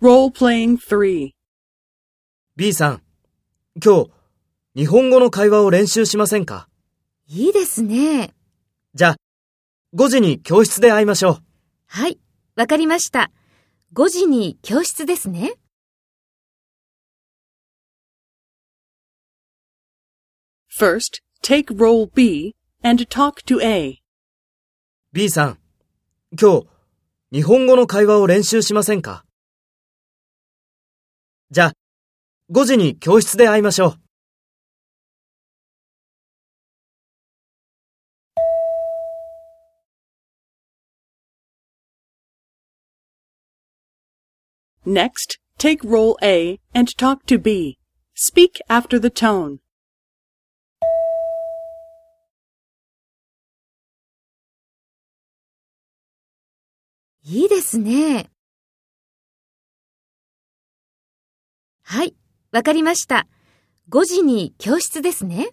Role-playing 3. B さん、今日、日本語の会話を練習しませんか？いいですね。じゃあ、5時に教室で会いましょう。はい、わかりました。5時に教室ですね。First, take role B and talk to A. B さん、今日、日本語の会話を練習しませんか？じゃあ、5時に教室で会いましょう。Next, take role A and talk to B. Speak after the tone. いいですね。はい、わかりました。5時に教室ですね。